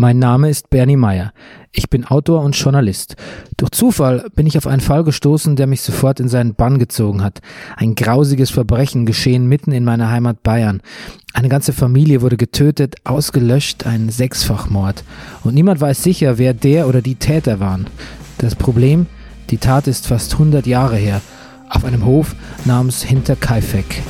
Mein Name ist Bernie Meyer. Ich bin Autor und Journalist. Durch Zufall bin ich auf einen Fall gestoßen, der mich sofort in seinen Bann gezogen hat. Ein grausiges Verbrechen geschehen mitten in meiner Heimat Bayern. Eine ganze Familie wurde getötet, ausgelöscht, ein Sechsfachmord. Und niemand weiß sicher, wer der oder die Täter waren. Das Problem, die Tat ist fast 100 Jahre her, auf einem Hof namens Hinterkaifeck.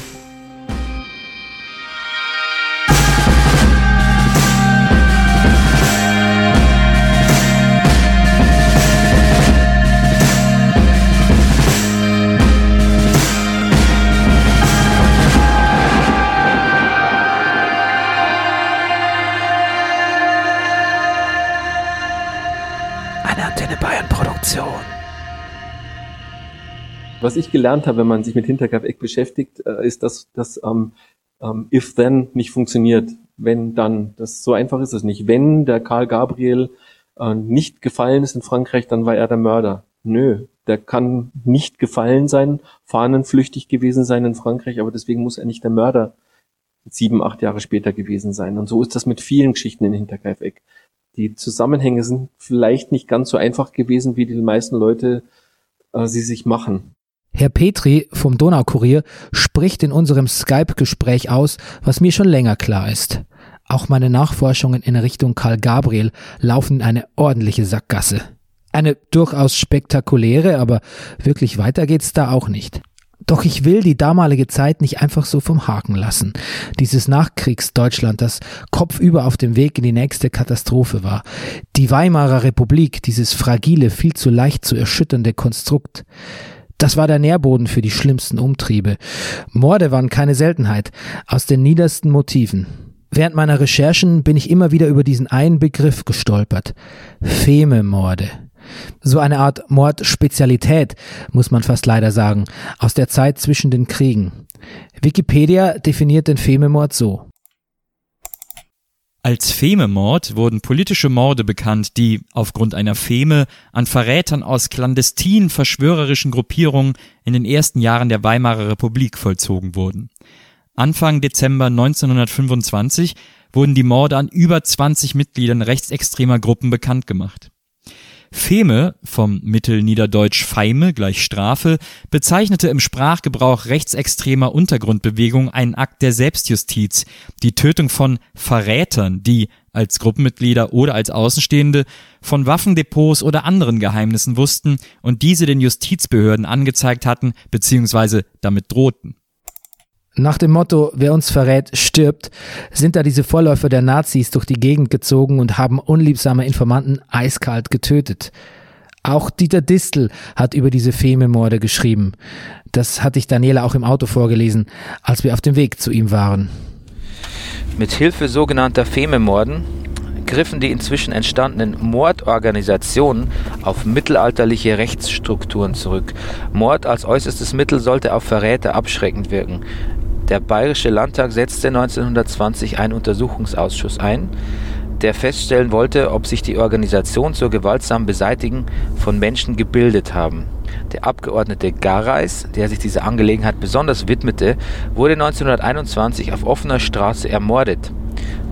Was ich gelernt habe, wenn man sich mit Hinterkaifeck beschäftigt, äh, ist, dass das ähm, ähm, If-Then nicht funktioniert. Wenn, dann. Das, so einfach ist es nicht. Wenn der Karl Gabriel äh, nicht gefallen ist in Frankreich, dann war er der Mörder. Nö, der kann nicht gefallen sein, fahnenflüchtig gewesen sein in Frankreich, aber deswegen muss er nicht der Mörder sieben, acht Jahre später gewesen sein. Und so ist das mit vielen Geschichten in Hinterkaifeck. Die Zusammenhänge sind vielleicht nicht ganz so einfach gewesen, wie die meisten Leute äh, sie sich machen. Herr Petri vom Donaukurier spricht in unserem Skype-Gespräch aus, was mir schon länger klar ist. Auch meine Nachforschungen in Richtung Karl Gabriel laufen in eine ordentliche Sackgasse. Eine durchaus spektakuläre, aber wirklich weiter geht's da auch nicht. Doch ich will die damalige Zeit nicht einfach so vom Haken lassen. Dieses Nachkriegsdeutschland, das kopfüber auf dem Weg in die nächste Katastrophe war. Die Weimarer Republik, dieses fragile, viel zu leicht zu erschütternde Konstrukt. Das war der Nährboden für die schlimmsten Umtriebe. Morde waren keine Seltenheit, aus den niedersten Motiven. Während meiner Recherchen bin ich immer wieder über diesen einen Begriff gestolpert. Fememorde. So eine Art Mordspezialität, muss man fast leider sagen, aus der Zeit zwischen den Kriegen. Wikipedia definiert den Fememord so. Als Fememord wurden politische Morde bekannt, die aufgrund einer Feme an Verrätern aus clandestinen verschwörerischen Gruppierungen in den ersten Jahren der Weimarer Republik vollzogen wurden. Anfang Dezember 1925 wurden die Morde an über 20 Mitgliedern rechtsextremer Gruppen bekannt gemacht. Feme, vom Mittelniederdeutsch Feime gleich Strafe, bezeichnete im Sprachgebrauch rechtsextremer Untergrundbewegung einen Akt der Selbstjustiz, die Tötung von Verrätern, die als Gruppenmitglieder oder als Außenstehende von Waffendepots oder anderen Geheimnissen wussten und diese den Justizbehörden angezeigt hatten bzw. damit drohten. Nach dem Motto, wer uns verrät, stirbt, sind da diese Vorläufer der Nazis durch die Gegend gezogen und haben unliebsame Informanten eiskalt getötet. Auch Dieter Distel hat über diese Fememorde geschrieben. Das hatte ich Daniela auch im Auto vorgelesen, als wir auf dem Weg zu ihm waren. Mit Hilfe sogenannter Fememorden griffen die inzwischen entstandenen Mordorganisationen auf mittelalterliche Rechtsstrukturen zurück. Mord als äußerstes Mittel sollte auf Verräter abschreckend wirken. Der Bayerische Landtag setzte 1920 einen Untersuchungsausschuss ein, der feststellen wollte, ob sich die Organisation zur gewaltsamen Beseitigung von Menschen gebildet haben. Der Abgeordnete Gareis, der sich dieser Angelegenheit besonders widmete, wurde 1921 auf offener Straße ermordet.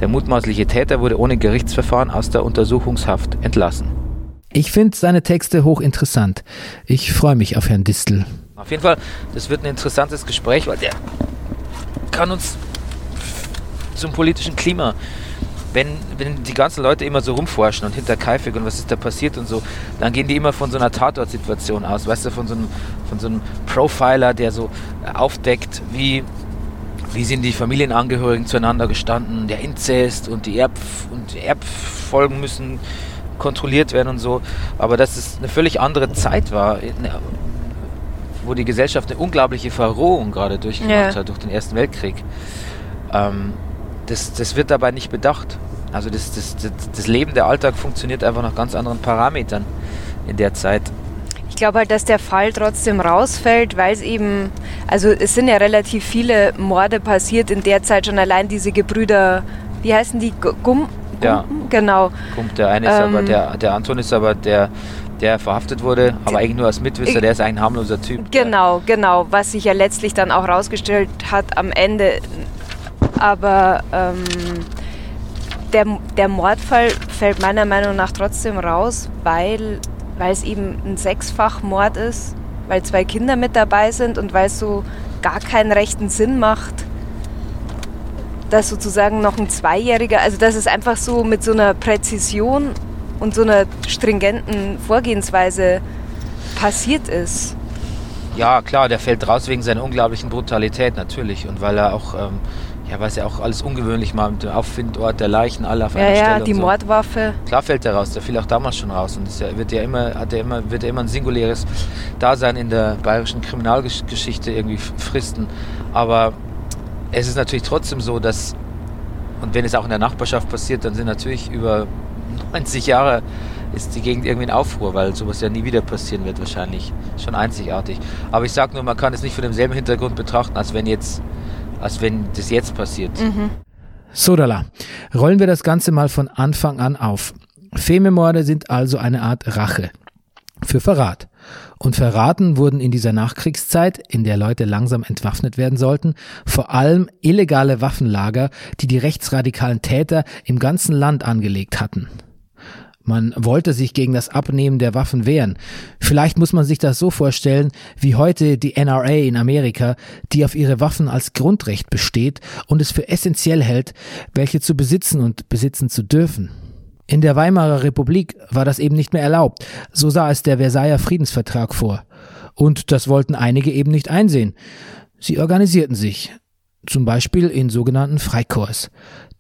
Der mutmaßliche Täter wurde ohne Gerichtsverfahren aus der Untersuchungshaft entlassen. Ich finde seine Texte hochinteressant. Ich freue mich auf Herrn Distel. Auf jeden Fall, das wird ein interessantes Gespräch, weil der kann uns zum politischen Klima, wenn, wenn die ganzen Leute immer so rumforschen und hinter Kaifig und was ist da passiert und so, dann gehen die immer von so einer Tatortsituation aus, weißt du, von so einem, von so einem Profiler, der so aufdeckt, wie, wie sind die Familienangehörigen zueinander gestanden, der Inzest und die, Erb, und die Erbfolgen müssen kontrolliert werden und so. Aber dass es eine völlig andere Zeit war, wo die Gesellschaft eine unglaubliche Verrohung gerade durchgemacht ja. hat durch den Ersten Weltkrieg. Ähm, das, das wird dabei nicht bedacht. Also das, das, das, das Leben, der Alltag funktioniert einfach nach ganz anderen Parametern in der Zeit. Ich glaube halt, dass der Fall trotzdem rausfällt, weil es eben, also es sind ja relativ viele Morde passiert in der Zeit schon allein diese Gebrüder, wie heißen die? Gum? Gum? Ja. Genau. Gump, der eine ist ähm, aber, der, der Anton ist aber der der verhaftet wurde, aber eigentlich nur als Mitwisser, der ist ein harmloser Typ. Genau, genau, was sich ja letztlich dann auch rausgestellt hat am Ende. Aber ähm, der, der Mordfall fällt meiner Meinung nach trotzdem raus, weil, weil es eben ein Sechsfachmord ist, weil zwei Kinder mit dabei sind und weil es so gar keinen rechten Sinn macht, dass sozusagen noch ein Zweijähriger, also dass es einfach so mit so einer Präzision und so einer stringenten Vorgehensweise passiert ist. Ja, klar, der fällt raus wegen seiner unglaublichen Brutalität natürlich und weil er auch, ähm, ja, weil es ja auch alles ungewöhnlich mal mit dem Auffindort der Leichen alle auf Ja, einer Stelle. ja, die so. Mordwaffe. Klar fällt der raus, der fiel auch damals schon raus und es ja- wird ja immer, hat ja immer, wird ja immer ein singuläres Dasein in der bayerischen Kriminalgeschichte irgendwie fristen. Aber es ist natürlich trotzdem so, dass, und wenn es auch in der Nachbarschaft passiert, dann sind natürlich über 90 Jahre ist die Gegend irgendwie in Aufruhr, weil sowas ja nie wieder passieren wird wahrscheinlich. Schon einzigartig. Aber ich sag nur, man kann es nicht von demselben Hintergrund betrachten, als wenn jetzt, als wenn das jetzt passiert. Sodala. Rollen wir das Ganze mal von Anfang an auf. Fememorde sind also eine Art Rache für Verrat. Und verraten wurden in dieser Nachkriegszeit, in der Leute langsam entwaffnet werden sollten, vor allem illegale Waffenlager, die die rechtsradikalen Täter im ganzen Land angelegt hatten. Man wollte sich gegen das Abnehmen der Waffen wehren. Vielleicht muss man sich das so vorstellen, wie heute die NRA in Amerika, die auf ihre Waffen als Grundrecht besteht und es für essentiell hält, welche zu besitzen und besitzen zu dürfen. In der Weimarer Republik war das eben nicht mehr erlaubt. So sah es der Versailler Friedensvertrag vor. Und das wollten einige eben nicht einsehen. Sie organisierten sich. Zum Beispiel in sogenannten Freikorps.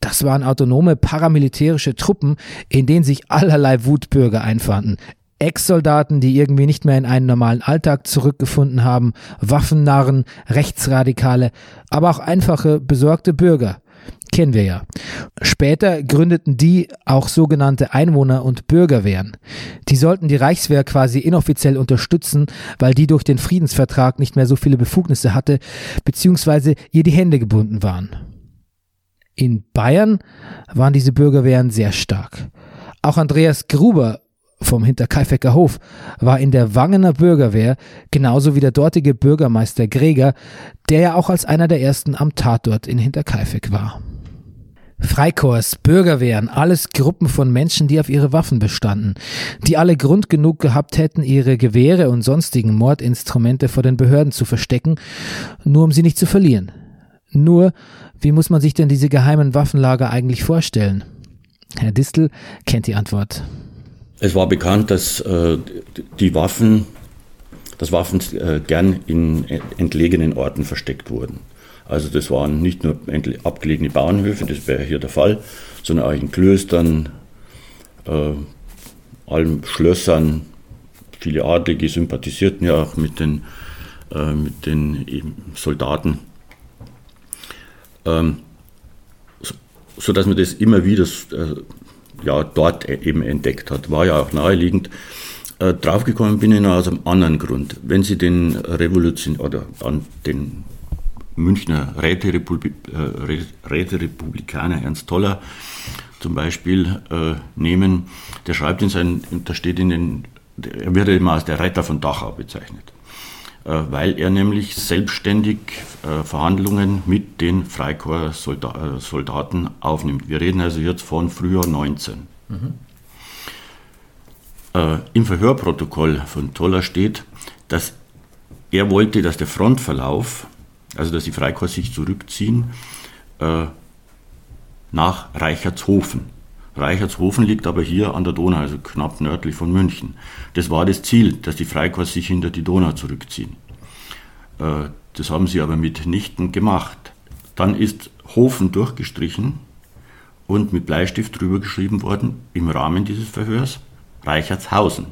Das waren autonome paramilitärische Truppen, in denen sich allerlei Wutbürger einfanden. Ex-Soldaten, die irgendwie nicht mehr in einen normalen Alltag zurückgefunden haben, Waffennarren, Rechtsradikale, aber auch einfache, besorgte Bürger. Kennen wir ja. Später gründeten die auch sogenannte Einwohner- und Bürgerwehren. Die sollten die Reichswehr quasi inoffiziell unterstützen, weil die durch den Friedensvertrag nicht mehr so viele Befugnisse hatte, beziehungsweise ihr die Hände gebunden waren. In Bayern waren diese Bürgerwehren sehr stark. Auch Andreas Gruber vom Hinterkaifecker Hof war in der Wangener Bürgerwehr, genauso wie der dortige Bürgermeister Greger, der ja auch als einer der ersten am Tatort in Hinterkaifeck war. Freikorps, Bürgerwehren, alles Gruppen von Menschen, die auf ihre Waffen bestanden, die alle Grund genug gehabt hätten, ihre Gewehre und sonstigen Mordinstrumente vor den Behörden zu verstecken, nur um sie nicht zu verlieren. Nur, wie muss man sich denn diese geheimen Waffenlager eigentlich vorstellen? Herr Distel kennt die Antwort. Es war bekannt, dass äh, die Waffen, dass Waffen äh, gern in entlegenen Orten versteckt wurden. Also das waren nicht nur abgelegene Bauernhöfe, das wäre hier der Fall, sondern auch in Klöstern, äh, allen Schlössern. Viele Adlige sympathisierten ja auch mit den, äh, mit den Soldaten. Ähm, so, so dass man das immer wieder äh, ja, dort eben entdeckt hat. War ja auch naheliegend. Äh, draufgekommen bin ich noch aus einem anderen Grund. Wenn Sie den Revolution oder an den Münchner Räterepublik, äh, Räterepublikaner Ernst Toller zum Beispiel äh, nehmen, der schreibt in seinen, da steht in den, er wird immer als der Retter von Dachau bezeichnet, weil er nämlich selbstständig äh, Verhandlungen mit den Freikorps-Soldaten aufnimmt. Wir reden also jetzt von Frühjahr 19. Mhm. Äh, Im Verhörprotokoll von Toller steht, dass er wollte, dass der Frontverlauf also dass die Freikorps sich zurückziehen äh, nach Reichertshofen. Reichertshofen liegt aber hier an der Donau, also knapp nördlich von München. Das war das Ziel, dass die Freikorps sich hinter die Donau zurückziehen. Äh, das haben sie aber mitnichten gemacht. Dann ist Hofen durchgestrichen und mit Bleistift drüber geschrieben worden, im Rahmen dieses Verhörs, Reichertshausen.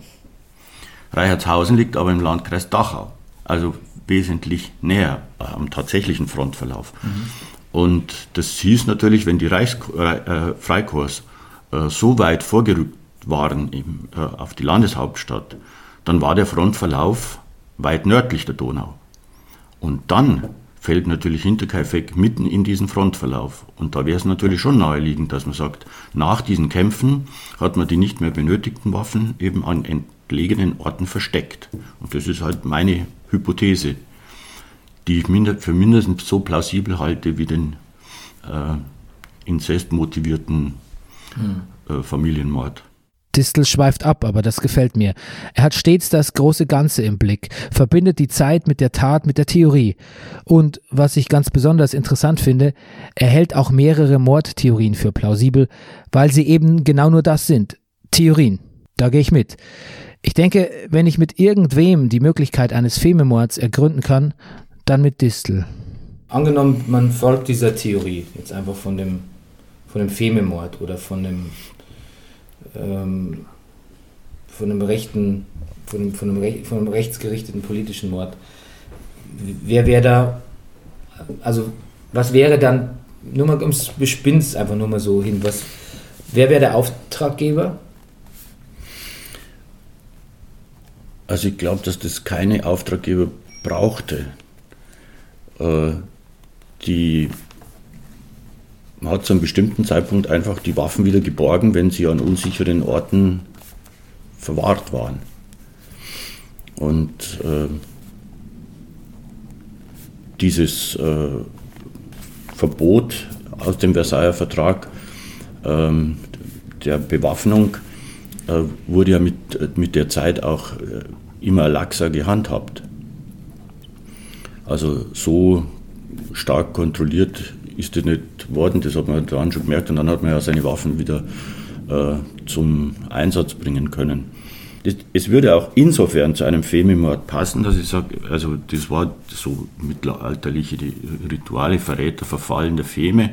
Reichertshausen liegt aber im Landkreis Dachau. Also wesentlich näher am tatsächlichen Frontverlauf. Mhm. Und das hieß natürlich, wenn die Reichs äh, Freikorps äh, so weit vorgerückt waren im, äh, auf die Landeshauptstadt, dann war der Frontverlauf weit nördlich der Donau. Und dann fällt natürlich Hinterkaifeck mitten in diesen Frontverlauf. Und da wäre es natürlich schon naheliegend, dass man sagt, nach diesen Kämpfen hat man die nicht mehr benötigten Waffen eben an entlegenen Orten versteckt. Und das ist halt meine Hypothese, die ich für mindestens so plausibel halte wie den äh, inzestmotivierten hm. äh, Familienmord. Distel schweift ab, aber das gefällt mir. Er hat stets das große Ganze im Blick, verbindet die Zeit mit der Tat, mit der Theorie. Und, was ich ganz besonders interessant finde, er hält auch mehrere Mordtheorien für plausibel, weil sie eben genau nur das sind. Theorien. Da gehe ich mit. Ich denke, wenn ich mit irgendwem die Möglichkeit eines Fememords ergründen kann, dann mit Distel. Angenommen, man folgt dieser Theorie, jetzt einfach von dem, von dem Fememord oder von dem ähm, von einem rechten, von einem, von, einem, von einem rechtsgerichteten politischen Mord. Wer wäre da, also was wäre dann, nur mal ums Bespinst einfach nur mal so hin, was, wer wäre der Auftraggeber? Also ich glaube, dass das keine Auftraggeber brauchte. Äh, die man hat zu einem bestimmten Zeitpunkt einfach die Waffen wieder geborgen, wenn sie an unsicheren Orten verwahrt waren. Und äh, dieses äh, Verbot aus dem Versailler Vertrag äh, der Bewaffnung äh, wurde ja mit, mit der Zeit auch äh, immer laxer gehandhabt. Also so stark kontrolliert ist das nicht worden, das hat man dann schon gemerkt und dann hat man ja seine Waffen wieder äh, zum Einsatz bringen können. Das, es würde auch insofern zu einem Femimord passen, dass ich sage, also das war so mittelalterliche Rituale, Verräter, Verfallen der Feme.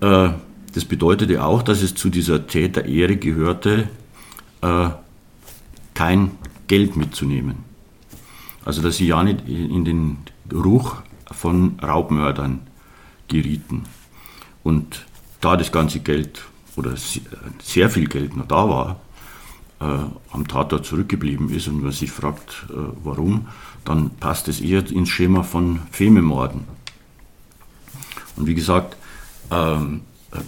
Äh, das bedeutete auch, dass es zu dieser Täterehre gehörte, äh, kein Geld mitzunehmen. Also dass sie ja nicht in den Geruch von Raubmördern gerieten. Und da das ganze Geld oder sehr viel Geld noch da war, äh, am Tatort zurückgeblieben ist und man sich fragt, äh, warum, dann passt es eher ins Schema von Fememorden. Und wie gesagt, ähm,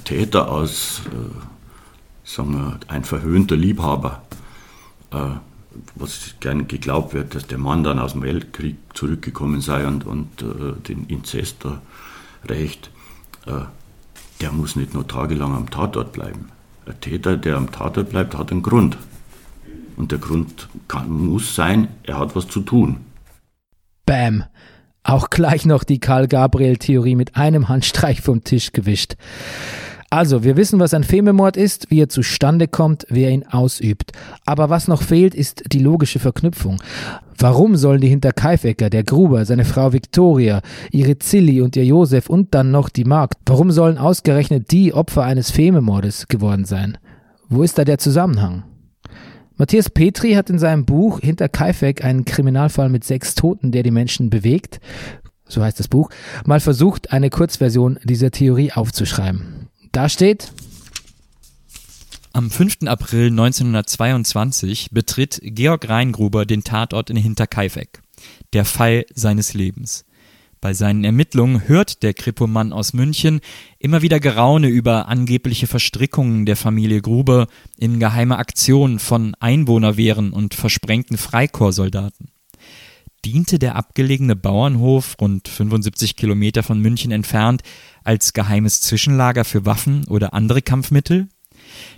Täter aus, äh, sagen wir, ein verhöhnter Liebhaber, äh, was gern geglaubt wird, dass der Mann dann aus dem Weltkrieg zurückgekommen sei und, und äh, den Inzest da recht, äh, der muss nicht nur tagelang am Tatort bleiben. Ein Täter, der am Tatort bleibt, hat einen Grund. Und der Grund kann, muss sein, er hat was zu tun. Bam. Auch gleich noch die Karl-Gabriel-Theorie mit einem Handstreich vom Tisch gewischt. Also, wir wissen, was ein Fememord ist, wie er zustande kommt, wer ihn ausübt. Aber was noch fehlt, ist die logische Verknüpfung. Warum sollen die Hinterkaifecker, der Gruber, seine Frau Victoria, ihre Zilli und ihr Josef und dann noch die Magd, warum sollen ausgerechnet die Opfer eines Fememordes geworden sein? Wo ist da der Zusammenhang? Matthias Petri hat in seinem Buch Hinter Kaifek einen Kriminalfall mit sechs Toten, der die Menschen bewegt, so heißt das Buch, mal versucht, eine Kurzversion dieser Theorie aufzuschreiben. Da steht. Am 5. April 1922 betritt Georg Reingruber den Tatort in Hinterkaifeck. Der Fall seines Lebens. Bei seinen Ermittlungen hört der Kripomann aus München immer wieder Geraune über angebliche Verstrickungen der Familie Gruber in geheime Aktionen von Einwohnerwehren und versprengten Freikorpssoldaten. Diente der abgelegene Bauernhof, rund 75 Kilometer von München entfernt, als geheimes Zwischenlager für Waffen oder andere Kampfmittel?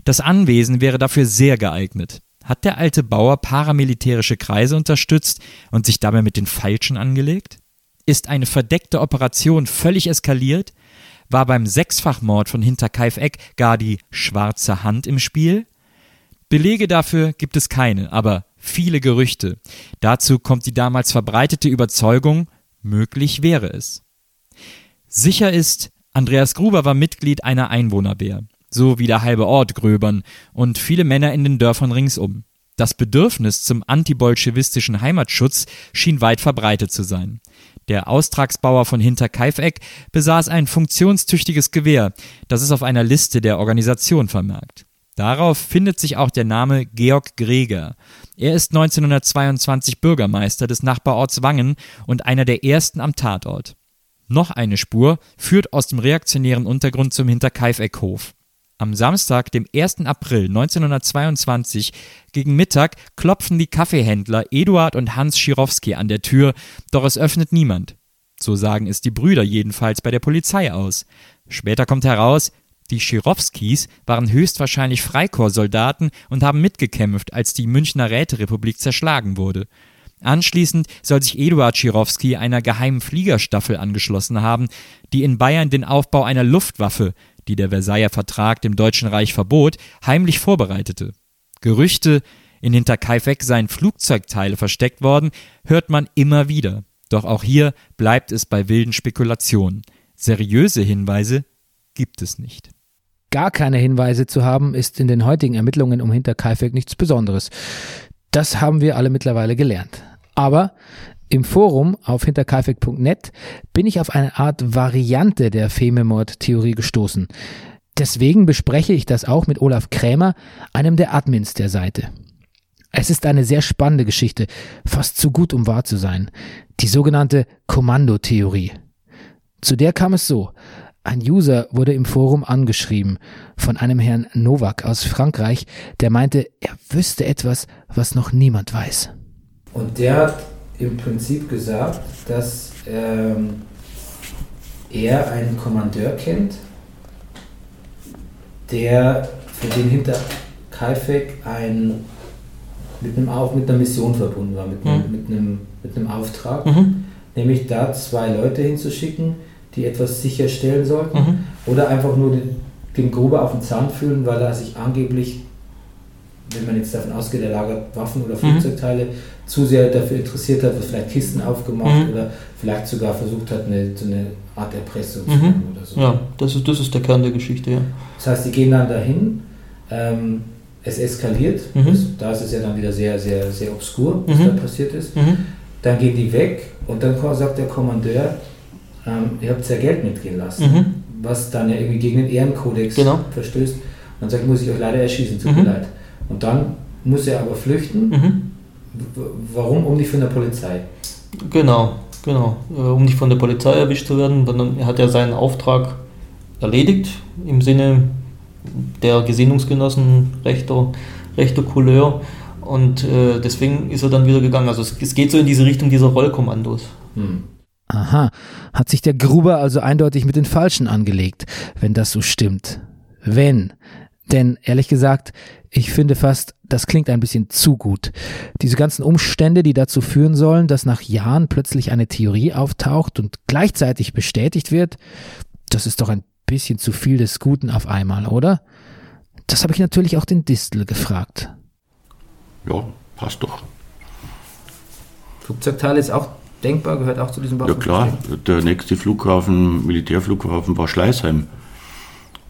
Das Anwesen wäre dafür sehr geeignet. Hat der alte Bauer paramilitärische Kreise unterstützt und sich dabei mit den Falschen angelegt? Ist eine verdeckte Operation völlig eskaliert? War beim Sechsfachmord von Hinterkaifeck gar die schwarze Hand im Spiel? Belege dafür gibt es keine, aber viele Gerüchte. Dazu kommt die damals verbreitete Überzeugung, möglich wäre es. Sicher ist, Andreas Gruber war Mitglied einer Einwohnerwehr, so wie der halbe Ort Gröbern und viele Männer in den Dörfern ringsum. Das Bedürfnis zum antibolschewistischen Heimatschutz schien weit verbreitet zu sein. Der Austragsbauer von Hinterkaifeck besaß ein funktionstüchtiges Gewehr, das es auf einer Liste der Organisation vermerkt. Darauf findet sich auch der Name Georg Greger. Er ist 1922 Bürgermeister des Nachbarorts Wangen und einer der ersten am Tatort. Noch eine Spur führt aus dem reaktionären Untergrund zum Hinterkaifeckhof. Am Samstag, dem 1. April 1922 gegen Mittag klopfen die Kaffeehändler Eduard und Hans Schirowski an der Tür, doch es öffnet niemand. So sagen es die Brüder jedenfalls bei der Polizei aus. Später kommt heraus, Die Schirowskis waren höchstwahrscheinlich Freikorpssoldaten und haben mitgekämpft, als die Münchner Räterepublik zerschlagen wurde. Anschließend soll sich Eduard Schirowski einer geheimen Fliegerstaffel angeschlossen haben, die in Bayern den Aufbau einer Luftwaffe, die der Versailler Vertrag dem Deutschen Reich verbot, heimlich vorbereitete. Gerüchte, in Hinterkaifeck seien Flugzeugteile versteckt worden, hört man immer wieder. Doch auch hier bleibt es bei wilden Spekulationen. Seriöse Hinweise gibt es nicht gar keine Hinweise zu haben, ist in den heutigen Ermittlungen um Hinterkaifeck nichts Besonderes. Das haben wir alle mittlerweile gelernt. Aber im Forum auf hinterkaifeck.net bin ich auf eine Art Variante der Fememord-Theorie gestoßen. Deswegen bespreche ich das auch mit Olaf Krämer, einem der Admins der Seite. Es ist eine sehr spannende Geschichte, fast zu gut, um wahr zu sein. Die sogenannte Kommandotheorie. Zu der kam es so. Ein User wurde im Forum angeschrieben von einem Herrn Novak aus Frankreich, der meinte, er wüsste etwas, was noch niemand weiß. Und der hat im Prinzip gesagt, dass ähm, er einen Kommandeur kennt, der für den hinter Kaifek ein, mit, einem, auch mit einer Mission verbunden war, mit, einem, mhm. mit, einem, mit einem Auftrag, mhm. nämlich da zwei Leute hinzuschicken, die etwas sicherstellen sollten, mhm. oder einfach nur den, den Gruber auf den Zahn fühlen, weil er sich angeblich, wenn man jetzt davon ausgeht, er lagert Waffen oder mhm. Flugzeugteile, mhm. zu sehr dafür interessiert hat, vielleicht Kisten aufgemacht mhm. oder vielleicht sogar versucht hat, eine, so eine Art Erpressung zu mhm. machen oder so. Ja, das ist, das ist der Kern der Geschichte, ja. Das heißt, die gehen dann dahin, ähm, es eskaliert, mhm. das, da ist es ja dann wieder sehr, sehr, sehr obskur, was da passiert ist. Dann gehen die weg und dann sagt der Kommandeur, ähm, ihr habt ja Geld mitgehen lassen, mhm. was dann ja irgendwie gegen den Ehrenkodex genau. verstößt. dann sagt, muss ich euch leider erschießen, tut mhm. mir leid. Und dann muss er aber flüchten. Mhm. Warum? Um nicht von der Polizei. Genau, genau. Äh, um nicht von der Polizei erwischt zu werden, sondern er hat ja seinen Auftrag erledigt im Sinne der Gesinnungsgenossen rechter, rechter Couleur. Und äh, deswegen ist er dann wieder gegangen. Also es, es, geht so in diese Richtung dieser Rollkommandos. Hm. Aha, hat sich der Gruber also eindeutig mit den Falschen angelegt, wenn das so stimmt. Wenn. Denn ehrlich gesagt, ich finde fast, das klingt ein bisschen zu gut. Diese ganzen Umstände, die dazu führen sollen, dass nach Jahren plötzlich eine Theorie auftaucht und gleichzeitig bestätigt wird, das ist doch ein bisschen zu viel des Guten auf einmal, oder? Das habe ich natürlich auch den Distel gefragt. Ja, passt doch. Flugzeugteil ist auch denkbar, gehört auch zu diesem Waffen. Ja klar, der nächste Flughafen, Militärflughafen war Schleißheim.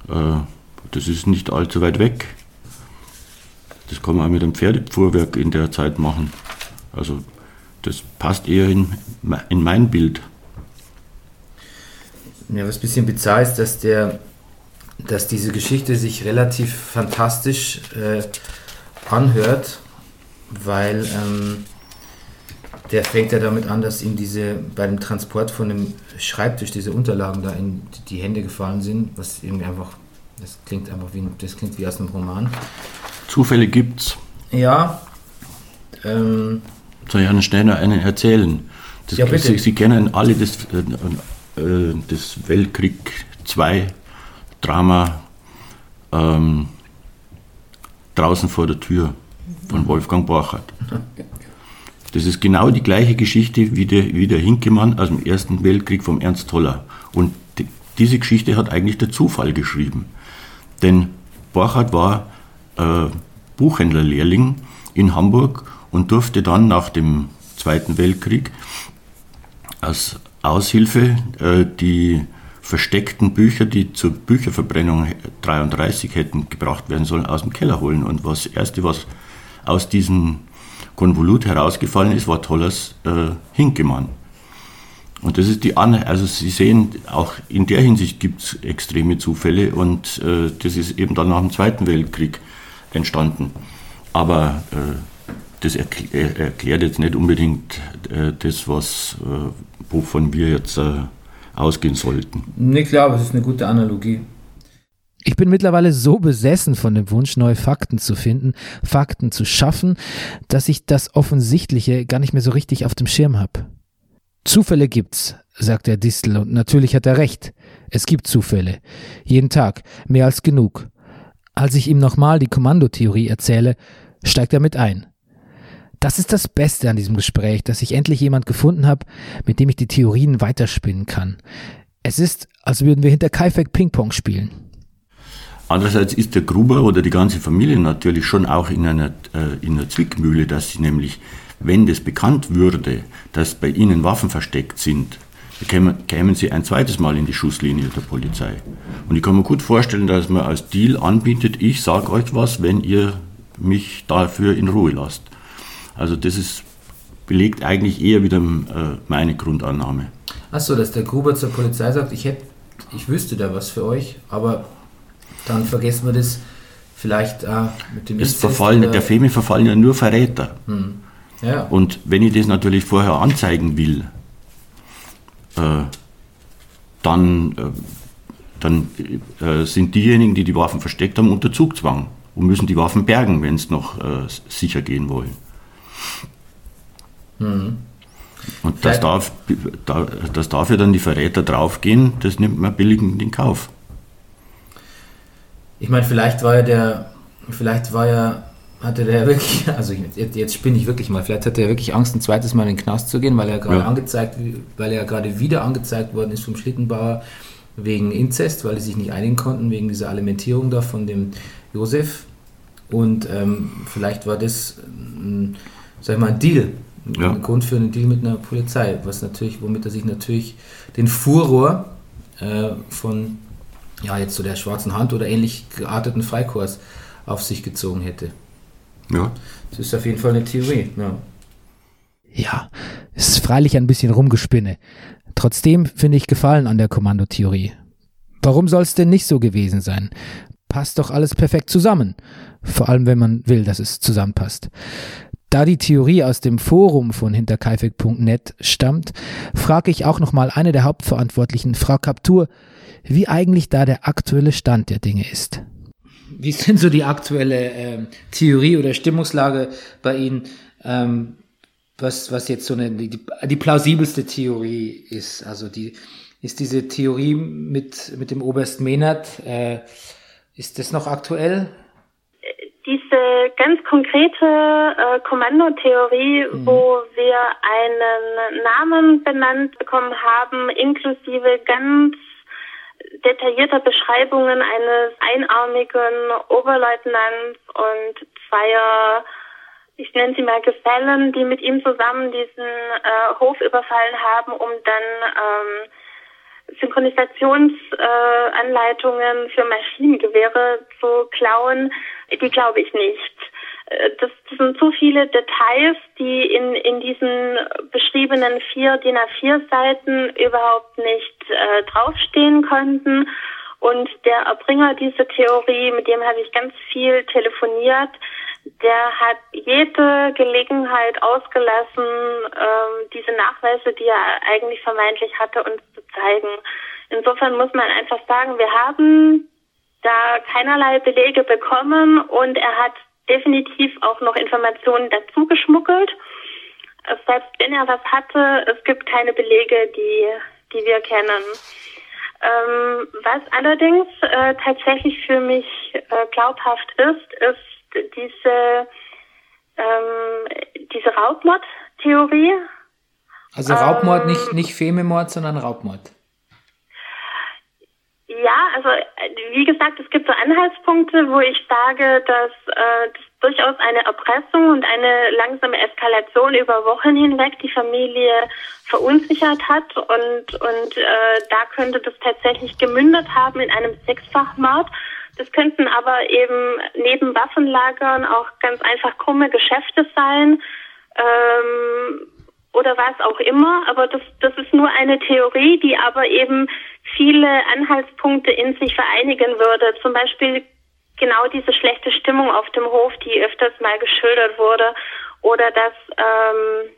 Äh, das ist nicht allzu weit weg. Das kann man auch mit einem Pferdepfuhrwerk in der Zeit machen. Also das passt eher in, in mein Bild. Ja, was ein bisschen bizarr ist, dass, der, dass diese Geschichte sich relativ fantastisch äh, anhört, weil ähm, der fängt ja damit an, dass ihm diese bei dem Transport von dem Schreibtisch diese Unterlagen da in die Hände gefallen sind, was irgendwie einfach, das klingt einfach wie, das klingt wie aus einem Roman. Zufälle gibt's. Ja. Ähm, Soll ich einen schnell noch einen erzählen? Das, ja, Sie, Sie, kennen alle das, äh, äh das Weltkrieg 2 Drama ähm, draußen vor der Tür von Wolfgang Borchardt. Das ist genau die gleiche Geschichte wie der, wie der Hinkemann aus dem Ersten Weltkrieg vom Ernst Toller. Und die, diese Geschichte hat eigentlich der Zufall geschrieben. Denn Borchardt war äh, Buchhändlerlehrling in Hamburg und durfte dann nach dem Zweiten Weltkrieg als Aushilfe äh, die versteckten Bücher, die zur Bücherverbrennung 33 hätten gebracht werden sollen, aus dem Keller holen. Und was erste, was aus diesem Konvolut herausgefallen ist, war Tollers äh, Hinkemann. Und das ist die An also Sie sehen, auch in der Hinsicht gibt es extreme Zufälle und äh, das ist eben dann nach dem Zweiten Weltkrieg entstanden. Aber äh, das erkl erklärt jetzt nicht unbedingt äh, das, was, äh, wovon wir jetzt äh, ausgehen sollten. Nee, klar, aber es ist eine gute Analogie. Ich bin mittlerweile so besessen von dem Wunsch, neue Fakten zu finden, Fakten zu schaffen, dass ich das Offensichtliche gar nicht mehr so richtig auf dem Schirm habe. Zufälle gibt's, sagt der Distel, und natürlich hat er recht. Es gibt Zufälle. Jeden Tag. Mehr als genug. Als ich ihm nochmal die Kommandotheorie erzähle, steigt er mit ein. Das ist das Beste an diesem Gespräch, dass ich endlich jemand gefunden habe, mit dem ich die Theorien weiterspinnen kann. Es ist, als würden wir hinter Kaifek Ping-Pong spielen. Andererseits ist der Gruber oder die ganze Familie natürlich schon auch in einer, äh, in einer Zwickmühle, dass sie nämlich, wenn das bekannt würde, dass bei ihnen Waffen versteckt sind, kämen, kämen sie ein zweites Mal in die Schusslinie der Polizei. Und ich kann mir gut vorstellen, dass man als Deal anbietet, ich sage euch was, wenn ihr mich dafür in Ruhe lasst. Also das ist, belegt eigentlich eher wieder äh, meine Grundannahme. Achso, dass der Gruber zur Polizei sagt, ich hätte, ich wüsste da was für euch, aber dann vergessen wir das vielleicht äh, mit dem es verfallen, Der Femi verfallen ja nur Verräter. Hm. Ja. Und wenn ich das natürlich vorher anzeigen will, äh, dann, äh, dann äh, sind diejenigen, die die Waffen versteckt haben, unter Zugzwang und müssen die Waffen bergen, wenn es noch äh, sicher gehen wollen. Mhm. Und das darf, das darf ja dann die Verräter draufgehen, das nimmt man billigend in Kauf. Ich meine, vielleicht war ja der, vielleicht war ja, hatte der wirklich, also jetzt, jetzt spinne ich wirklich mal, vielleicht hatte er wirklich Angst, ein zweites Mal in den Knast zu gehen, weil er gerade ja. angezeigt, weil er gerade wieder angezeigt worden ist vom Schlittenbauer wegen Inzest, weil die sich nicht einigen konnten, wegen dieser Alimentierung da von dem Josef. Und ähm, vielleicht war das, ähm, sag ich mal, ein Deal, ja. ein Grund für einen Deal mit einer Polizei, was natürlich, womit er sich natürlich den Furor äh, von ja jetzt so der schwarzen Hand oder ähnlich gearteten Freikorps auf sich gezogen hätte. Ja. Das ist auf jeden Fall eine Theorie. Ja. Ja, es ist freilich ein bisschen Rumgespinne. Trotzdem finde ich Gefallen an der Kommandotheorie. Warum soll es denn nicht so gewesen sein? Passt doch alles perfekt zusammen. Vor allem, wenn man will, dass es zusammenpasst. Da die Theorie aus dem Forum von hinterkaifeck.net stammt, frage ich auch nochmal eine der Hauptverantwortlichen, Frau Kaptur, wie eigentlich da der aktuelle Stand der Dinge ist. Wie ist denn so die aktuelle ähm, Theorie oder Stimmungslage bei Ihnen, ähm, was, was jetzt so eine, die, die plausibelste Theorie ist? Also die, ist diese Theorie mit, mit dem Oberst Mehnert, äh, ist das noch aktuell? diese ganz konkrete äh, Kommandotheorie, mhm. wo wir einen Namen benannt bekommen haben, inklusive ganz detaillierter Beschreibungen eines einarmigen Oberleutnants und zweier, ich nenne sie mal Gesellen, die mit ihm zusammen diesen äh, Hof überfallen haben, um dann ähm, Synchronisationsanleitungen äh, für Maschinengewehre zu klauen, die glaube ich nicht. Äh, das, das, sind so viele Details, die in, in diesen beschriebenen vier DIN A4 Seiten überhaupt nicht äh, draufstehen könnten. Und der Erbringer dieser Theorie, mit dem habe ich ganz viel telefoniert, der hat jede Gelegenheit ausgelassen, ähm, diese Nachweise, die er eigentlich vermeintlich hatte, uns zu zeigen. Insofern muss man einfach sagen, wir haben da keinerlei Belege bekommen und er hat definitiv auch noch Informationen dazu geschmuggelt. Selbst wenn er was hatte, es gibt keine Belege, die, die wir kennen. Ähm, was allerdings äh, tatsächlich für mich äh, glaubhaft ist, ist diese, ähm, diese Raubmord-Theorie. Also Raubmord, ähm, nicht, nicht Fememord, sondern Raubmord. Ja, also wie gesagt, es gibt so Anhaltspunkte, wo ich sage, dass äh, das durchaus eine Erpressung und eine langsame Eskalation über Wochen hinweg die Familie verunsichert hat und und äh, da könnte das tatsächlich gemündet haben in einem Sechsfachmord. Das könnten aber eben neben Waffenlagern auch ganz einfach krumme Geschäfte sein. Ähm, oder was auch immer, aber das, das ist nur eine Theorie, die aber eben viele Anhaltspunkte in sich vereinigen würde. Zum Beispiel genau diese schlechte Stimmung auf dem Hof, die öfters mal geschildert wurde, oder dass, ähm,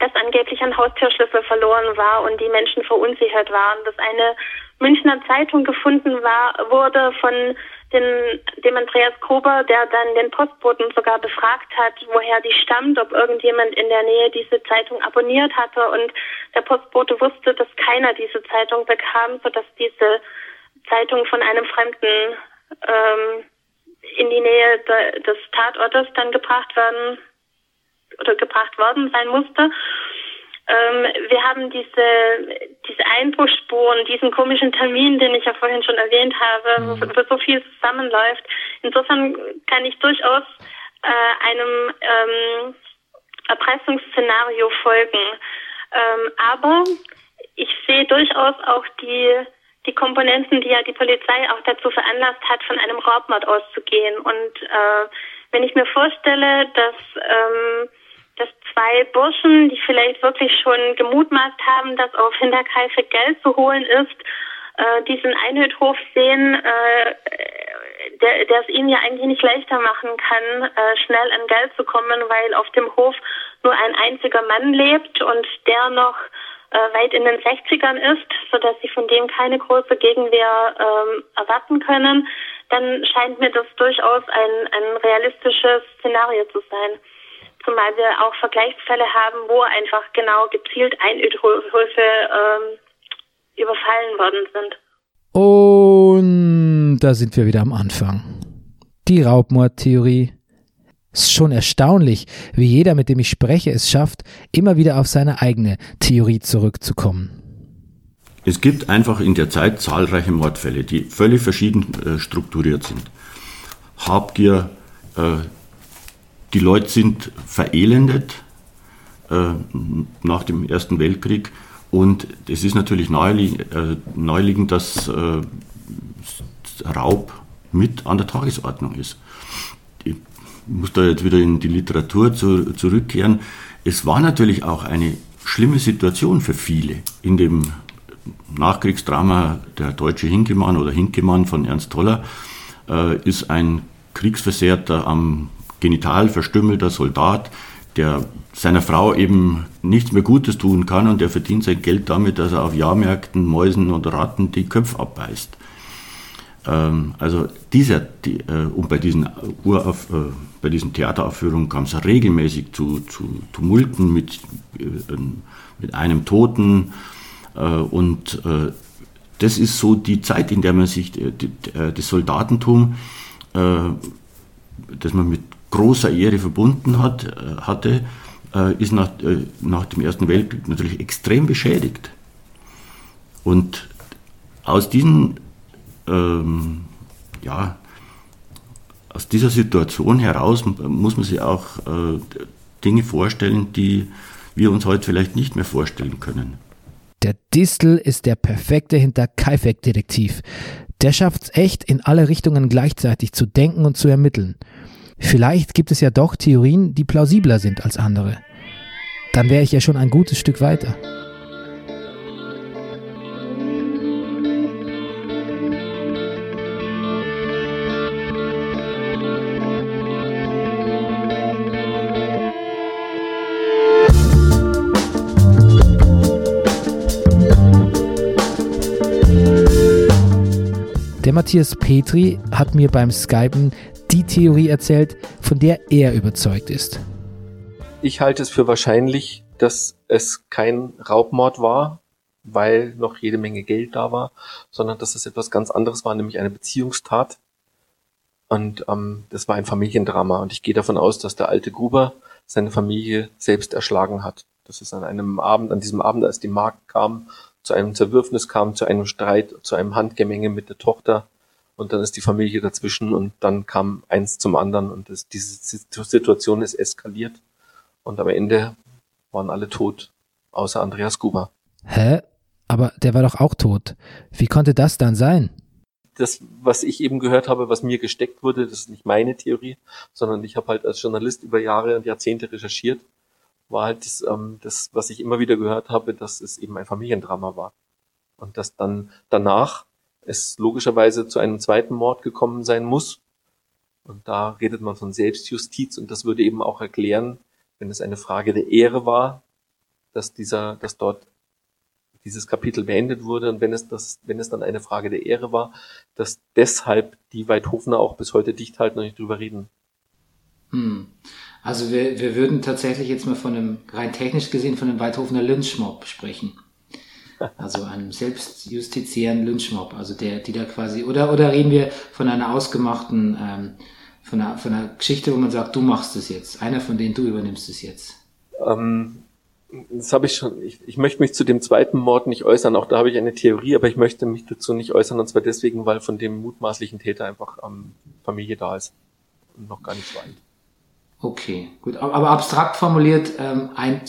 dass angeblich ein Haustürschlüssel verloren war und die Menschen verunsichert waren, dass eine Münchner Zeitung gefunden war, wurde von den, dem Andreas Gruber, der dann den Postboten sogar befragt hat, woher die stammt, ob irgendjemand in der Nähe diese Zeitung abonniert hatte. Und der Postbote wusste, dass keiner diese Zeitung bekam, sodass diese Zeitung von einem Fremden ähm, in die Nähe de, des Tatortes dann gebracht werden oder gebracht worden sein musste. Ähm, wir haben diese, diese Einbruchspuren, diesen komischen Termin, den ich ja vorhin schon erwähnt habe, mhm. wo, wo so viel zusammenläuft. Insofern kann ich durchaus äh, einem ähm, Erpressungsszenario folgen. Ähm, aber ich sehe durchaus auch die, die Komponenten, die ja die Polizei auch dazu veranlasst hat, von einem Raubmord auszugehen. Und äh, wenn ich mir vorstelle, dass ähm, dass zwei Burschen, die vielleicht wirklich schon gemutmaßt haben, dass auf Hinterkaife Geld zu holen ist, äh, diesen Einhüthof sehen, äh, der, der es ihnen ja eigentlich nicht leichter machen kann, äh, schnell an Geld zu kommen, weil auf dem Hof nur ein einziger Mann lebt und der noch äh, weit in den 60ern ist, sodass sie von dem keine große Gegenwehr ähm, erwarten können, dann scheint mir das durchaus ein, ein realistisches Szenario zu sein. Zumal wir auch Vergleichsfälle haben, wo einfach genau gezielt Einödhöfe ähm, überfallen worden sind. Und da sind wir wieder am Anfang. Die Raubmordtheorie. Es ist schon erstaunlich, wie jeder, mit dem ich spreche, es schafft, immer wieder auf seine eigene Theorie zurückzukommen. Es gibt einfach in der Zeit zahlreiche Mordfälle, die völlig verschieden äh, strukturiert sind. Habgier, äh, die Leute sind verelendet äh, nach dem Ersten Weltkrieg und es ist natürlich naheliegend, äh, dass äh, Raub mit an der Tagesordnung ist. Ich muss da jetzt wieder in die Literatur zu, zurückkehren. Es war natürlich auch eine schlimme Situation für viele. In dem Nachkriegsdrama Der deutsche Hinkemann oder Hinkemann von Ernst Toller äh, ist ein Kriegsversehrter am genital verstümmelter Soldat, der seiner Frau eben nichts mehr Gutes tun kann und der verdient sein Geld damit, dass er auf Jahrmärkten Mäusen und Ratten die Köpfe abbeißt. Ähm, also dieser, die, äh, und bei diesen, Urauf, äh, bei diesen Theateraufführungen kam es regelmäßig zu, zu Tumulten mit, äh, mit einem Toten und das ist so die Zeit, in der man sich das Soldatentum, das man mit großer Ehre verbunden hat, äh, hatte, äh, ist nach, äh, nach dem Ersten Weltkrieg natürlich extrem beschädigt. Und aus diesen, ähm, ja, aus dieser Situation heraus muss man sich auch äh, Dinge vorstellen, die wir uns heute vielleicht nicht mehr vorstellen können. Der Distel ist der perfekte Hinterkaifeck-Detektiv. Der schafft es echt, in alle Richtungen gleichzeitig zu denken und zu ermitteln. Vielleicht gibt es ja doch Theorien, die plausibler sind als andere. Dann wäre ich ja schon ein gutes Stück weiter. Der Matthias Petri hat mir beim Skypen die Theorie erzählt, von der er überzeugt ist. Ich halte es für wahrscheinlich, dass es kein Raubmord war, weil noch jede Menge Geld da war, sondern dass es etwas ganz anderes war, nämlich eine Beziehungstat. Und ähm, das war ein Familiendrama. Und ich gehe davon aus, dass der alte Gruber seine Familie selbst erschlagen hat. Das ist an einem Abend, an diesem Abend, als die Magd kam, zu einem Zerwürfnis kam, zu einem Streit, zu einem Handgemenge mit der Tochter, und dann ist die Familie dazwischen und dann kam eins zum anderen und das, diese Situation ist eskaliert und am Ende waren alle tot, außer Andreas Guber. Hä? Aber der war doch auch tot. Wie konnte das dann sein? Das, was ich eben gehört habe, was mir gesteckt wurde, das ist nicht meine Theorie, sondern ich habe halt als Journalist über Jahre und Jahrzehnte recherchiert, war halt das, ähm, das, was ich immer wieder gehört habe, dass es eben ein Familiendrama war. Und dass dann danach es logischerweise zu einem zweiten Mord gekommen sein muss. Und da redet man von Selbstjustiz und das würde eben auch erklären, wenn es eine Frage der Ehre war, dass dieser, dass dort dieses Kapitel beendet wurde und wenn es das, wenn es dann eine Frage der Ehre war, dass deshalb die Weidhofner auch bis heute dicht halten und nicht drüber reden. Hm. Also wir, wir würden tatsächlich jetzt mal von einem, rein technisch gesehen, von einem Weidhofener Lynchmob sprechen. Also einem selbstjustiziären Lynchmob, also der, die da quasi, oder, oder reden wir von einer ausgemachten, ähm, von einer, von einer Geschichte, wo man sagt, du machst es jetzt, einer von denen, du übernimmst es jetzt. Ähm, das habe ich schon, ich, ich möchte mich zu dem zweiten Mord nicht äußern, auch da habe ich eine Theorie, aber ich möchte mich dazu nicht äußern, und zwar deswegen, weil von dem mutmaßlichen Täter einfach ähm, Familie da ist und noch gar nicht weit. Okay, gut, aber abstrakt formuliert, ähm, ein,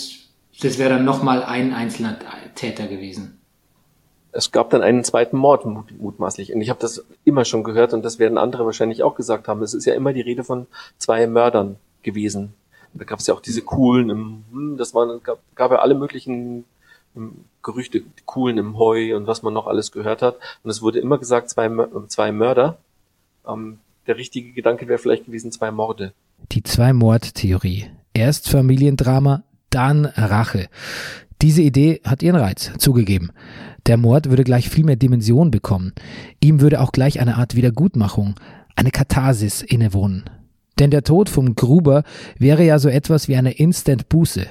das wäre dann nochmal ein einzelner Täter gewesen. Es gab dann einen zweiten Mord mutmaßlich. Und ich habe das immer schon gehört und das werden andere wahrscheinlich auch gesagt haben. Es ist ja immer die Rede von zwei Mördern gewesen. Und da gab es ja auch diese coolen im, hm, das waren, gab, gab ja alle möglichen hm, Gerüchte, die coolen im Heu und was man noch alles gehört hat. Und es wurde immer gesagt, zwei, zwei Mörder. Ähm, der richtige Gedanke wäre vielleicht gewesen, zwei Morde. Die Zwei-Mord-Theorie. Erst Familiendrama, dann Rache. Diese Idee hat ihren Reiz, zugegeben. Der Mord würde gleich viel mehr Dimension bekommen. Ihm würde auch gleich eine Art Wiedergutmachung, eine Katharsis innewohnen. Denn der Tod vom Gruber wäre ja so etwas wie eine Instant-Buße.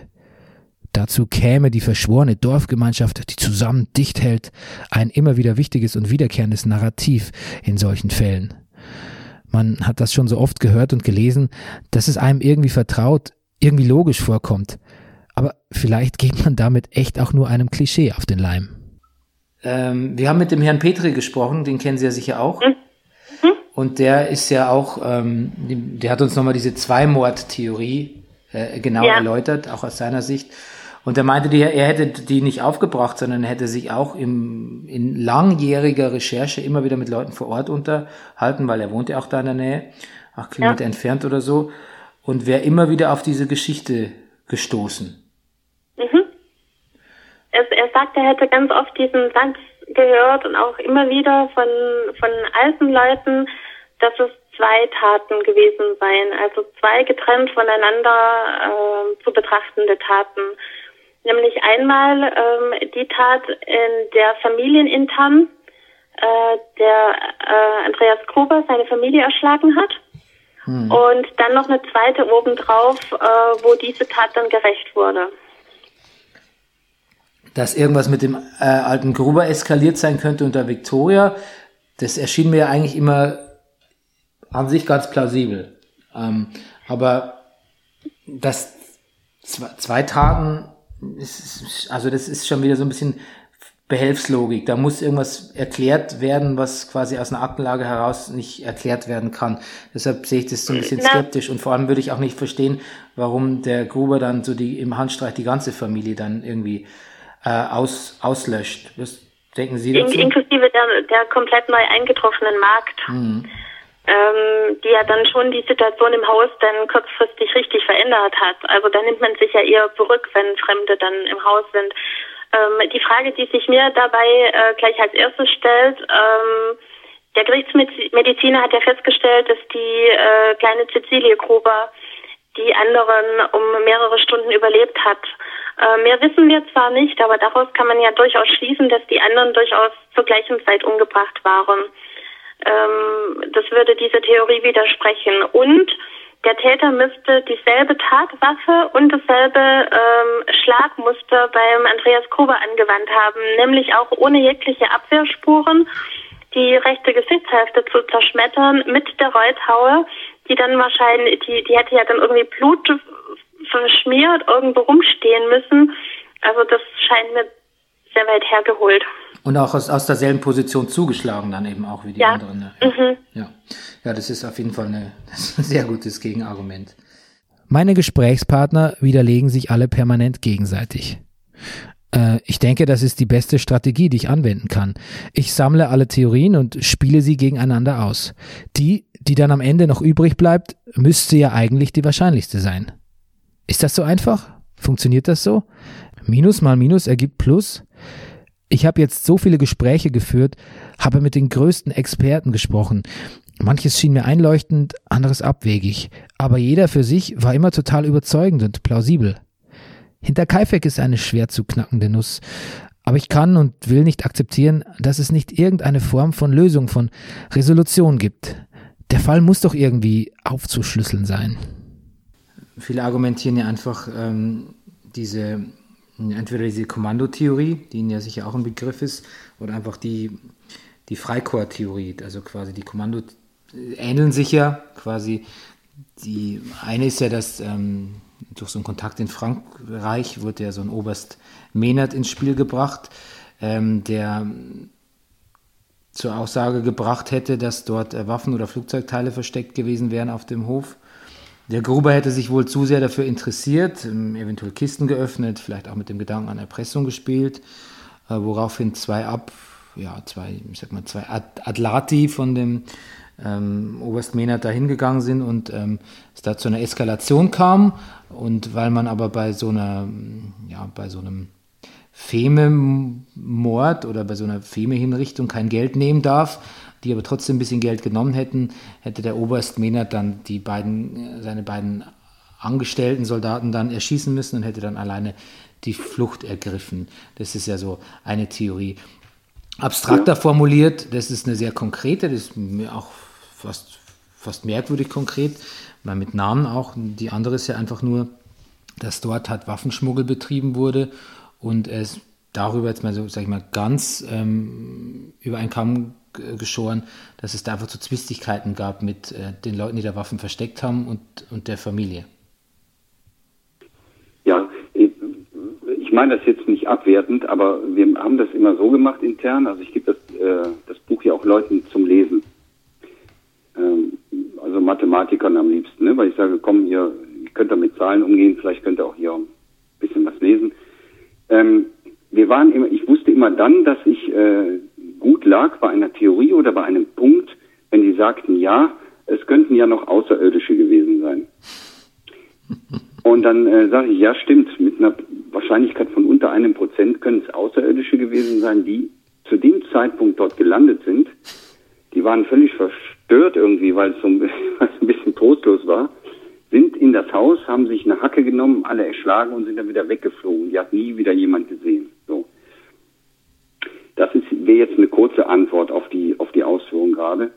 Dazu käme die verschworene Dorfgemeinschaft, die zusammen dicht hält, ein immer wieder wichtiges und wiederkehrendes Narrativ in solchen Fällen. Man hat das schon so oft gehört und gelesen, dass es einem irgendwie vertraut, irgendwie logisch vorkommt. Aber vielleicht geht man damit echt auch nur einem Klischee auf den Leim. Ähm, wir haben mit dem Herrn Petri gesprochen, den kennen Sie ja sicher auch. Mhm. Und der ist ja auch, ähm, der hat uns nochmal diese Zweimord-Theorie äh, genau ja. erläutert, auch aus seiner Sicht. Und er meinte, die, er hätte die nicht aufgebracht, sondern er hätte sich auch im, in langjähriger Recherche immer wieder mit Leuten vor Ort unterhalten, weil er wohnt ja auch da in der Nähe, acht Kilometer ja. entfernt oder so, und wäre immer wieder auf diese Geschichte gestoßen. Er, er sagt, er hätte ganz oft diesen Satz gehört und auch immer wieder von, von alten Leuten, dass es zwei Taten gewesen seien, also zwei getrennt voneinander äh, zu betrachtende Taten. Nämlich einmal ähm, die Tat in der familienintern, äh, der äh, Andreas Gruber seine Familie erschlagen hat. Hm. Und dann noch eine zweite obendrauf, äh, wo diese Tat dann gerecht wurde. Dass irgendwas mit dem äh, alten Gruber eskaliert sein könnte unter Victoria, das erschien mir ja eigentlich immer an sich ganz plausibel. Ähm, aber das zwei, zwei Taten, ist, also das ist schon wieder so ein bisschen Behelfslogik. Da muss irgendwas erklärt werden, was quasi aus einer Aktenlage heraus nicht erklärt werden kann. Deshalb sehe ich das so ein bisschen skeptisch und vor allem würde ich auch nicht verstehen, warum der Gruber dann so die im Handstreich die ganze Familie dann irgendwie äh, aus, auslöscht. Was denken Sie dazu? Inklusive der, der komplett neu eingetroffenen Markt. Mhm ähm, die ja dann schon die Situation im Haus dann kurzfristig richtig verändert hat. Also da nimmt man sich ja eher zurück, wenn Fremde dann im Haus sind. Ähm, die Frage, die sich mir dabei äh, gleich als erstes stellt, ähm, der Gerichtsmediziner hat ja festgestellt, dass die äh, kleine Cecilie Gruber die anderen um mehrere Stunden überlebt hat. Äh, mehr wissen wir zwar nicht, aber daraus kann man ja durchaus schließen, dass die anderen durchaus zur gleichen Zeit umgebracht waren. Ähm, das würde dieser Theorie widersprechen. Und der Täter müsste dieselbe Tatwaffe und dasselbe ähm, Schlagmuster beim Andreas Gruber angewandt haben, nämlich auch ohne jegliche Abwehrspuren die rechte Gesichtshälfte zu zerschmettern mit der Reuthaue, die dann wahrscheinlich, die, die hätte ja dann irgendwie Blut verschmiert irgendwo rumstehen müssen. Also das scheint mir sehr weit hergeholt. Und auch aus, aus derselben Position zugeschlagen dann eben auch wie die ja. anderen. Ja. Mhm. ja. ja, das ist auf jeden Fall eine, ein sehr gutes Gegenargument. Meine Gesprächspartner widerlegen sich alle permanent gegenseitig. Äh, ich denke, das ist die beste Strategie, die ich anwenden kann. Ich sammle alle Theorien und spiele sie gegeneinander aus. Die, die dann am Ende noch übrig bleibt, müsste ja eigentlich die wahrscheinlichste sein. Ist das so einfach? Funktioniert das so? Minus mal Minus ergibt Plus? Ich habe jetzt so viele Gespräche geführt, habe mit den größten Experten gesprochen. Manches schien mir einleuchtend, anderes abwegig, aber jeder für sich war immer total überzeugend und plausibel. Hinter Kaifek ist eine schwer zu knackende Nuss, Aber ich kann und will nicht akzeptieren, dass es nicht irgendeine Form von Lösung, von Resolution gibt. Der Fall muss doch irgendwie aufzuschlüsseln sein. Viele argumentieren ja einfach ähm, diese, entweder diese Kommandotheorie, die Ihnen ja sicher auch ein Begriff ist, oder einfach die, die Freikorps-Theorie, also quasi die Kommando ähneln sich ja quasi. Die eine ist ja, dass ähm, durch so einen Kontakt in Frankreich wurde ja so ein Oberst Mehnert ins Spiel gebracht, ähm, der zur Aussage gebracht hätte, dass dort äh, Waffen oder Flugzeugteile versteckt gewesen wären auf dem Hof. Der Gruber hätte sich wohl zu sehr dafür interessiert, ähm, eventuell Kisten geöffnet, vielleicht auch mit dem Gedanken an Erpressung gespielt, äh, woraufhin zwei ab, ja, zwei, ich sag mal, zwei Adlati von dem ähm, Oberst Mehnert da hingegangen sind und ähm, es da zu einer Eskalation kam. Und weil man aber bei so einer, ja, bei so einem Feme-Mord oder bei so einer Feme-Hinrichtung kein Geld nehmen darf, die aber trotzdem ein bisschen Geld genommen hätten, hätte der Oberst Mehnert dann die beiden, seine beiden angestellten Soldaten dann erschießen müssen und hätte dann alleine die Flucht ergriffen. Das ist ja so eine Theorie. Abstrakter ja. formuliert, das ist eine sehr konkrete, das ist mir auch fast, fast merkwürdig konkret, mal mit Namen auch. Die andere ist ja einfach nur, dass dort halt Waffenschmuggel betrieben wurde und es darüber jetzt mal so, sag ich mal, ganz ähm, über einen Kamm geschoren, dass es da einfach so Zwistigkeiten gab mit äh, den Leuten, die da Waffen versteckt haben und, und der Familie. Ja, ich, meine das jetzt nicht abwertend, aber wir haben das immer so gemacht intern. Also ich gebe das, äh, das Buch ja auch Leuten zum Lesen. Ähm, also Mathematikern am liebsten, ne? weil ich sage, komm ihr könnt da mit Zahlen umgehen, vielleicht könnt ihr auch hier ein bisschen was lesen. Ähm, wir waren immer, ich wusste immer dann, dass ich äh, gut lag bei einer Theorie oder bei einem Punkt, wenn die sagten, ja, es könnten ja noch Außerirdische gewesen sein. Und dann äh, sage ich, ja, stimmt, mit einer Wahrscheinlichkeit von unter einem Prozent können es Außerirdische gewesen sein, die zu dem Zeitpunkt dort gelandet sind. Die waren völlig verstört irgendwie, weil es so ein, weil es ein bisschen trostlos war sind in das Haus, haben sich eine Hacke genommen, alle erschlagen und sind dann wieder weggeflogen. Die hat nie wieder jemand gesehen. So. Das wäre jetzt eine kurze Antwort auf die, auf die Ausführung gerade.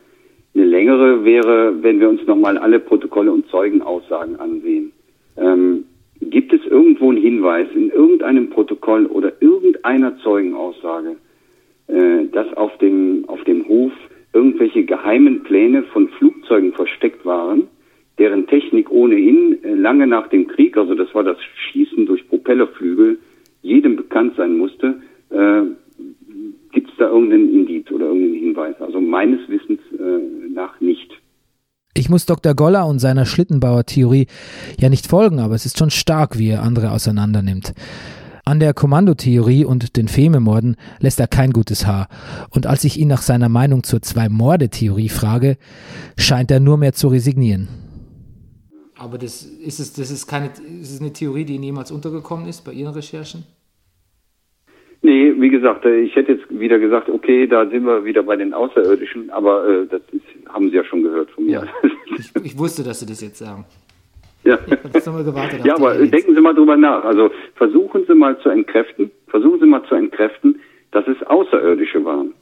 Eine längere wäre, wenn wir uns nochmal alle Protokolle und Zeugenaussagen ansehen. Ähm, gibt es irgendwo einen Hinweis in irgendeinem Protokoll oder irgendeiner Zeugenaussage, äh, dass auf dem, auf dem Hof irgendwelche geheimen Pläne von Flugzeugen versteckt waren, deren Technik ohnehin äh, lange nach dem Krieg, also das war das Schießen durch Propellerflügel, jedem bekannt sein musste, äh, gibt es da irgendeinen Indiz oder irgendeinen Hinweis? Also meines Wissens äh, nach nicht. Ich muss Dr. Goller und seiner Schlittenbauer-Theorie ja nicht folgen, aber es ist schon stark, wie er andere auseinandernimmt. An der Kommandotheorie und den Fememorden lässt er kein gutes Haar. Und als ich ihn nach seiner Meinung zur Zwei-Morde-Theorie frage, scheint er nur mehr zu resignieren. Aber das ist es, das ist keine, ist es eine Theorie, die Ihnen jemals untergekommen ist bei Ihren Recherchen? Nee, wie gesagt, äh, ich hätte jetzt wieder gesagt, okay, da sind wir wieder bei den Außerirdischen, aber äh, das ist, haben Sie ja schon gehört von mir. Ja. Ich, ich, wusste, dass Sie das jetzt sagen. Ja, gewartet, ja aber denken Sie mal drüber nach. Also versuchen Sie mal zu entkräften, versuchen Sie mal zu entkräften, dass es Außerirdische waren.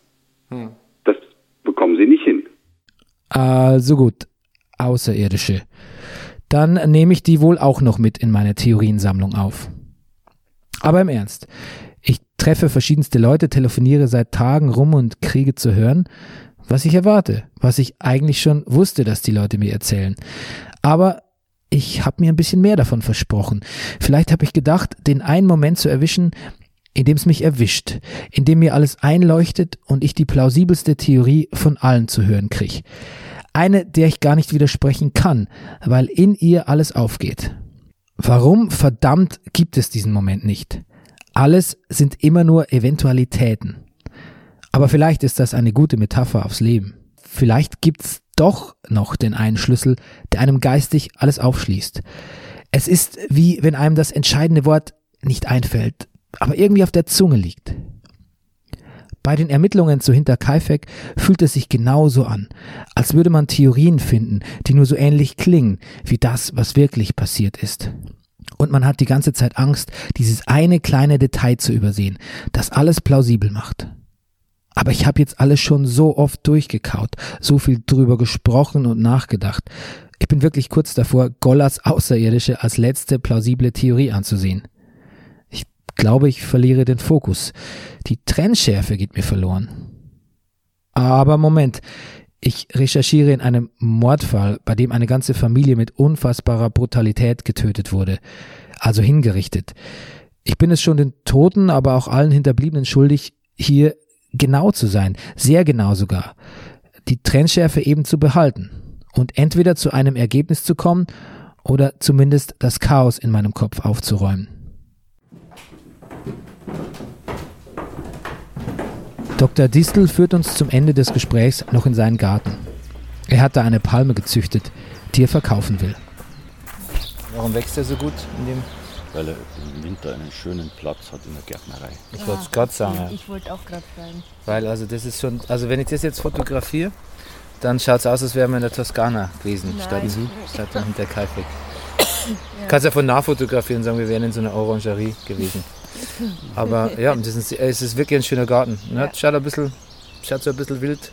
Hm. Das bekommen Sie nicht hin. Also gut, Außerirdische dann nehme ich die wohl auch noch mit in meine Theoriensammlung auf. Aber im Ernst, ich treffe verschiedenste Leute, telefoniere seit Tagen rum und kriege zu hören, was ich erwarte, was ich eigentlich schon wusste, dass die Leute mir erzählen. Aber ich habe mir ein bisschen mehr davon versprochen. Vielleicht habe ich gedacht, den einen Moment zu erwischen, in dem es mich erwischt, in dem mir alles einleuchtet und ich die plausibelste Theorie von allen zu hören kriege. Eine, der ich gar nicht widersprechen kann, weil in ihr alles aufgeht. Warum verdammt gibt es diesen Moment nicht? Alles sind immer nur Eventualitäten. Aber vielleicht ist das eine gute Metapher aufs Leben. Vielleicht gibt's doch noch den einen Schlüssel, der einem geistig alles aufschließt. Es ist wie wenn einem das entscheidende Wort nicht einfällt, aber irgendwie auf der Zunge liegt. Bei den Ermittlungen zu Hinterkaifeck fühlt es sich genauso an, als würde man Theorien finden, die nur so ähnlich klingen wie das, was wirklich passiert ist. Und man hat die ganze Zeit Angst, dieses eine kleine Detail zu übersehen, das alles plausibel macht. Aber ich habe jetzt alles schon so oft durchgekaut, so viel drüber gesprochen und nachgedacht. Ich bin wirklich kurz davor, Gollas Außerirdische als letzte plausible Theorie anzusehen. Glaube, ich verliere den Fokus. Die Trennschärfe geht mir verloren. Aber Moment, ich recherchiere in einem Mordfall, bei dem eine ganze Familie mit unfassbarer Brutalität getötet wurde, also hingerichtet. Ich bin es schon den Toten, aber auch allen Hinterbliebenen schuldig, hier genau zu sein, sehr genau sogar, die Trennschärfe eben zu behalten und entweder zu einem Ergebnis zu kommen oder zumindest das Chaos in meinem Kopf aufzuräumen. Dr. Distel führt uns zum Ende des Gesprächs noch in seinen Garten. Er hat da eine Palme gezüchtet, die er verkaufen will. Warum wächst er so gut in dem? Weil er im Winter einen schönen Platz hat in der Gärtnerei. Ich wollte es gerade sagen. Ja. Ich wollte auch gerade fragen. Weil also das ist schon, also wenn ich das jetzt fotografiere, dann schaut es aus, als wären wir in der Toskana gewesen, Nein. statt, statt hinter Kaifek. Du kannst ja von nah fotografieren und sagen, wir wären in so einer Orangerie gewesen. Aber ja, ist, es ist wirklich ein schöner Garten. Ne? Schaut ein bisschen, schaut so ein bisschen wild,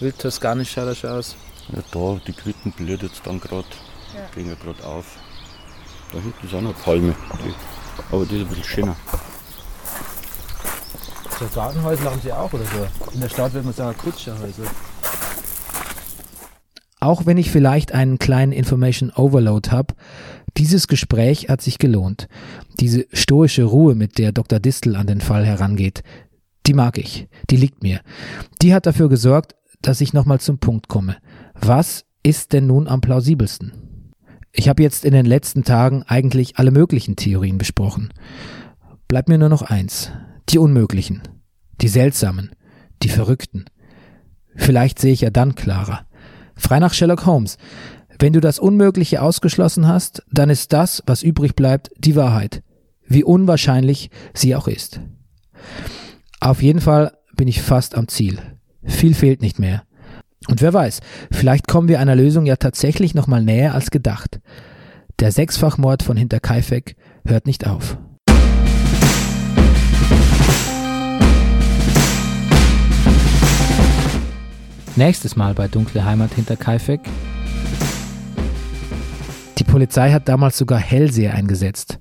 wild toskanisch schaut er schon aus. Ja, da, die Quitten blüht jetzt dann gerade, gehen ja gerade auf. Da hinten ist auch noch eine Palme, die, aber die ist ein bisschen schöner. So Gartenhäuser haben sie auch oder so. In der Stadt würde man sagen Kutscherhäuser. Auch wenn ich vielleicht einen kleinen Information Overload habe, dieses Gespräch hat sich gelohnt. Diese stoische Ruhe, mit der Dr. Distel an den Fall herangeht, die mag ich, die liegt mir. Die hat dafür gesorgt, dass ich nochmal zum Punkt komme. Was ist denn nun am plausibelsten? Ich habe jetzt in den letzten Tagen eigentlich alle möglichen Theorien besprochen. Bleibt mir nur noch eins, die unmöglichen, die seltsamen, die verrückten. Vielleicht sehe ich ja dann klarer. Frei nach Sherlock Holmes. Wenn du das Unmögliche ausgeschlossen hast, dann ist das, was übrig bleibt, die Wahrheit. Wie unwahrscheinlich sie auch ist. Auf jeden Fall bin ich fast am Ziel. Viel fehlt nicht mehr. Und wer weiß, vielleicht kommen wir einer Lösung ja tatsächlich noch mal näher als gedacht. Der Sechsfachmord von Hinterkaifeck hört nicht auf. Nächstes Mal bei Dunkle Heimat hinter Kaifek. Die Polizei hat damals sogar Hellseher eingesetzt.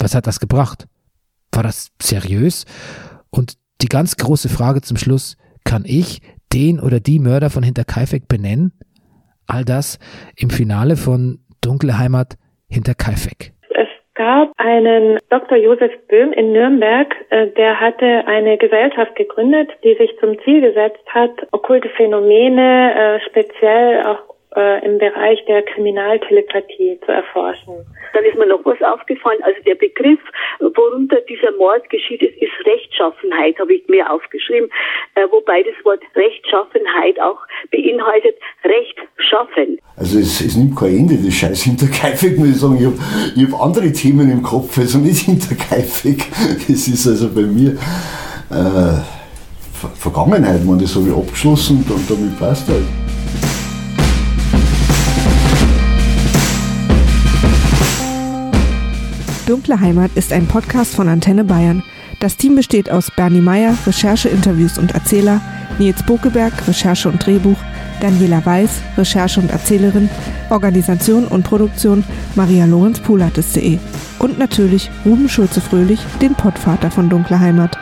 Was hat das gebracht? War das seriös? Und die ganz große Frage zum Schluss, kann ich den oder die Mörder von Hinterkaifeck benennen? All das im Finale von Dunkle Heimat hinter Kaifeck. Es gab einen Dr. Josef Böhm in Nürnberg, äh, der hatte eine Gesellschaft gegründet, die sich zum Ziel gesetzt hat, okkulte Phänomene, äh, speziell auch äh, im Bereich der Kriminaltelepathie zu erforschen. Dann ist mir noch was aufgefallen. Also der Begriff, worunter dieser Mord geschieht, ist, ist Rechtschaffenheit, habe ich mir aufgeschrieben. Äh, wobei das Wort Rechtschaffenheit auch beinhaltet Recht schaffen. Also es, es nimmt kein Ende, das Scheiß hinter Kaifek, muss ich sagen. Ich habe hab andere Themen im Kopf, also nicht hinter Kaifek. Das ist also bei mir äh, Ver Vergangenheit, man, das habe ich abgeschlossen und damit passt halt. Dunkle Heimat ist ein Podcast von Antenne Bayern. Das Team besteht aus Bernie Meyer, Recherche, Interviews und Erzähler, Nils Bokeberg, Recherche und Drehbuch, Daniela Weiß, Recherche und Erzählerin, Organisation und Produktion Maria Lorenz Pulates.de und natürlich Ruben Schulze-Fröhlich, den Pottvater von Dunkle Heimat.